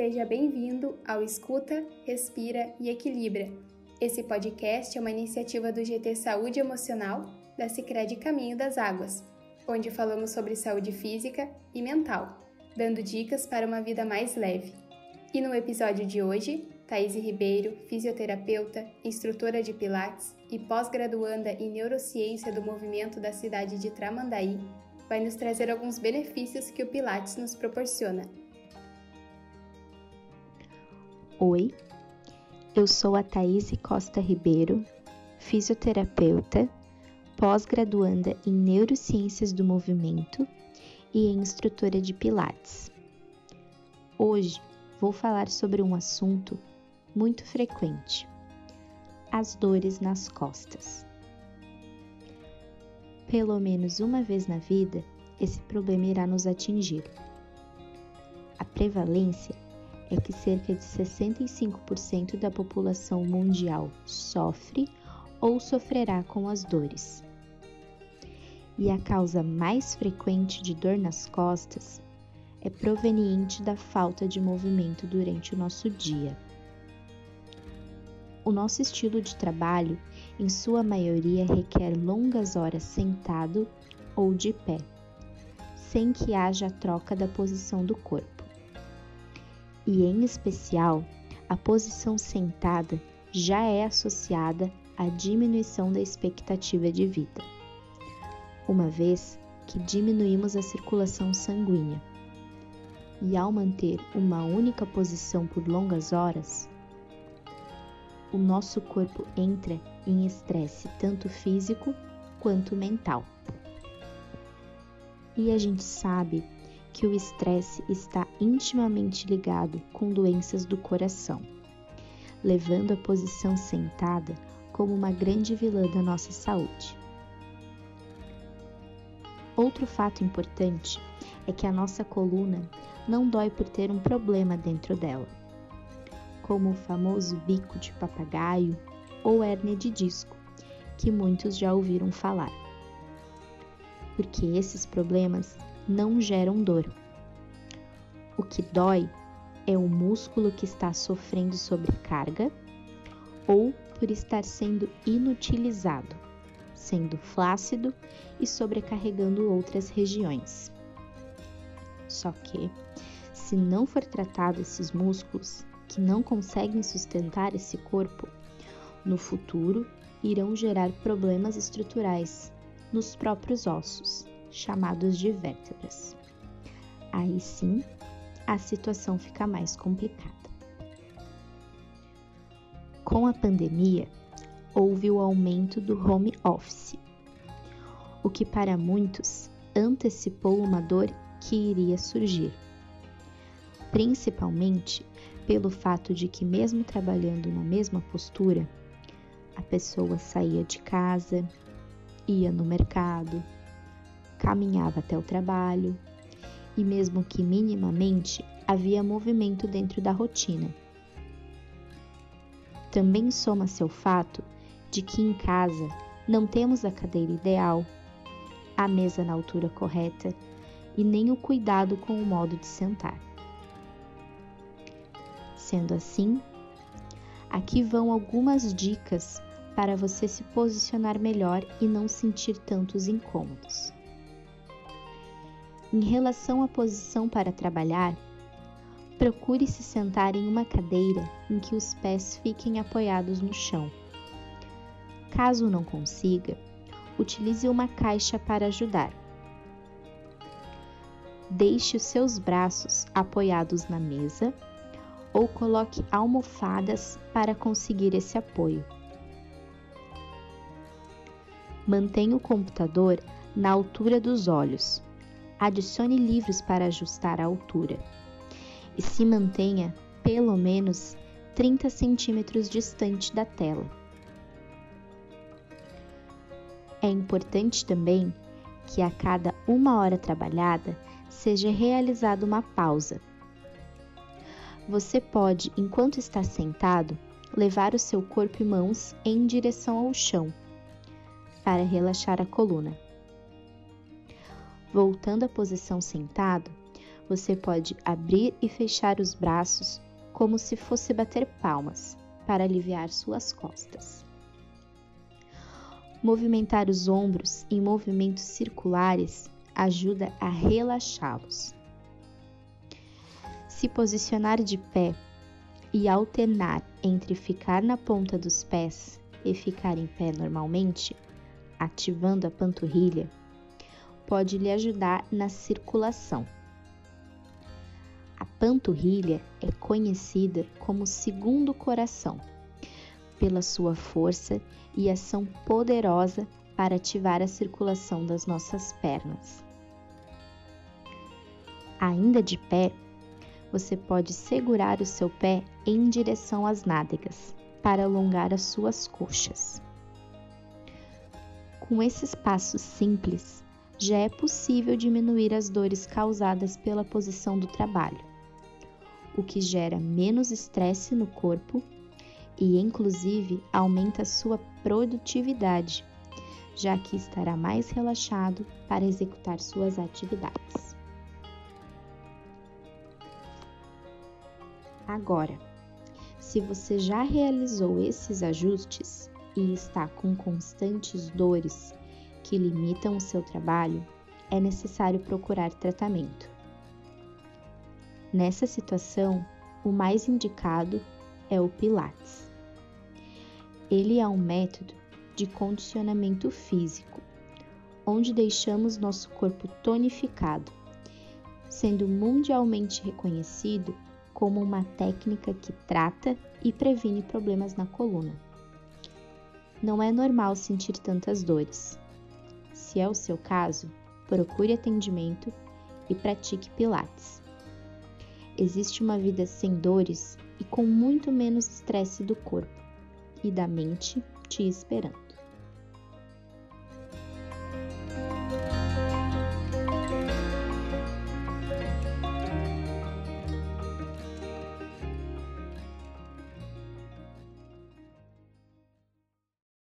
Seja bem-vindo ao Escuta, Respira e Equilibra. Esse podcast é uma iniciativa do GT Saúde Emocional da Sicredi Caminho das Águas, onde falamos sobre saúde física e mental, dando dicas para uma vida mais leve. E no episódio de hoje, Thaís Ribeiro, fisioterapeuta, instrutora de Pilates e pós-graduanda em neurociência do movimento da cidade de Tramandaí, vai nos trazer alguns benefícios que o Pilates nos proporciona. Oi, eu sou a Thaís Costa Ribeiro, fisioterapeuta, pós-graduanda em Neurociências do Movimento e instrutora de Pilates. Hoje vou falar sobre um assunto muito frequente: as dores nas costas. Pelo menos uma vez na vida, esse problema irá nos atingir. A prevalência é que cerca de 65% da população mundial sofre ou sofrerá com as dores. E a causa mais frequente de dor nas costas é proveniente da falta de movimento durante o nosso dia. O nosso estilo de trabalho, em sua maioria, requer longas horas sentado ou de pé, sem que haja a troca da posição do corpo e, em especial, a posição sentada já é associada à diminuição da expectativa de vida, uma vez que diminuímos a circulação sanguínea. E ao manter uma única posição por longas horas, o nosso corpo entra em estresse tanto físico quanto mental. E a gente sabe que o estresse está intimamente ligado com doenças do coração, levando a posição sentada como uma grande vilã da nossa saúde. Outro fato importante é que a nossa coluna não dói por ter um problema dentro dela, como o famoso bico de papagaio ou hérnia de disco, que muitos já ouviram falar. Porque esses problemas não geram dor. O que dói é o músculo que está sofrendo sobrecarga ou por estar sendo inutilizado, sendo flácido e sobrecarregando outras regiões. Só que, se não for tratado esses músculos que não conseguem sustentar esse corpo, no futuro irão gerar problemas estruturais nos próprios ossos chamados de vértebras. Aí sim, a situação fica mais complicada. Com a pandemia, houve o aumento do home office, o que para muitos antecipou uma dor que iria surgir, principalmente pelo fato de que, mesmo trabalhando na mesma postura, a pessoa saía de casa, ia no mercado, caminhava até o trabalho e, mesmo que minimamente, havia movimento dentro da rotina. Também soma-se o fato de que em casa não temos a cadeira ideal, a mesa na altura correta e nem o cuidado com o modo de sentar. Sendo assim, aqui vão algumas dicas para você se posicionar melhor e não sentir tantos incômodos. Em relação à posição para trabalhar, procure se sentar em uma cadeira em que os pés fiquem apoiados no chão. Caso não consiga, utilize uma caixa para ajudar. Deixe os seus braços apoiados na mesa ou coloque almofadas para conseguir esse apoio. Mantenha o computador na altura dos olhos adicione livros para ajustar a altura e se mantenha pelo menos 30 centímetros distante da tela. É importante também que a cada uma hora trabalhada seja realizada uma pausa. Você pode, enquanto está sentado, levar o seu corpo e mãos em direção ao chão para relaxar a coluna. Voltando à posição sentado, você pode abrir e fechar os braços como se fosse bater palmas para aliviar suas costas. Movimentar os ombros em movimentos circulares ajuda a relaxá-los. Se posicionar de pé e alternar entre ficar na ponta dos pés e ficar em pé normalmente, ativando a panturrilha, pode lhe ajudar na circulação. A panturrilha é conhecida como segundo coração, pela sua força e ação poderosa para ativar a circulação das nossas pernas. Ainda de pé, você pode segurar o seu pé em direção às nádegas para alongar as suas coxas. Com esses passos simples, já é possível diminuir as dores causadas pela posição do trabalho o que gera menos estresse no corpo e, inclusive, aumenta sua produtividade, já que estará mais relaxado para executar suas atividades. Agora, se você já realizou esses ajustes e está com constantes dores que limitam o seu trabalho, é necessário procurar tratamento. Nessa situação, o mais indicado é o Pilates. Ele é um método de condicionamento físico, onde deixamos nosso corpo tonificado, sendo mundialmente reconhecido como uma técnica que trata e previne problemas na coluna. Não é normal sentir tantas dores. Se é o seu caso, procure atendimento e pratique Pilates existe uma vida sem dores e com muito menos estresse do corpo e da mente te esperando.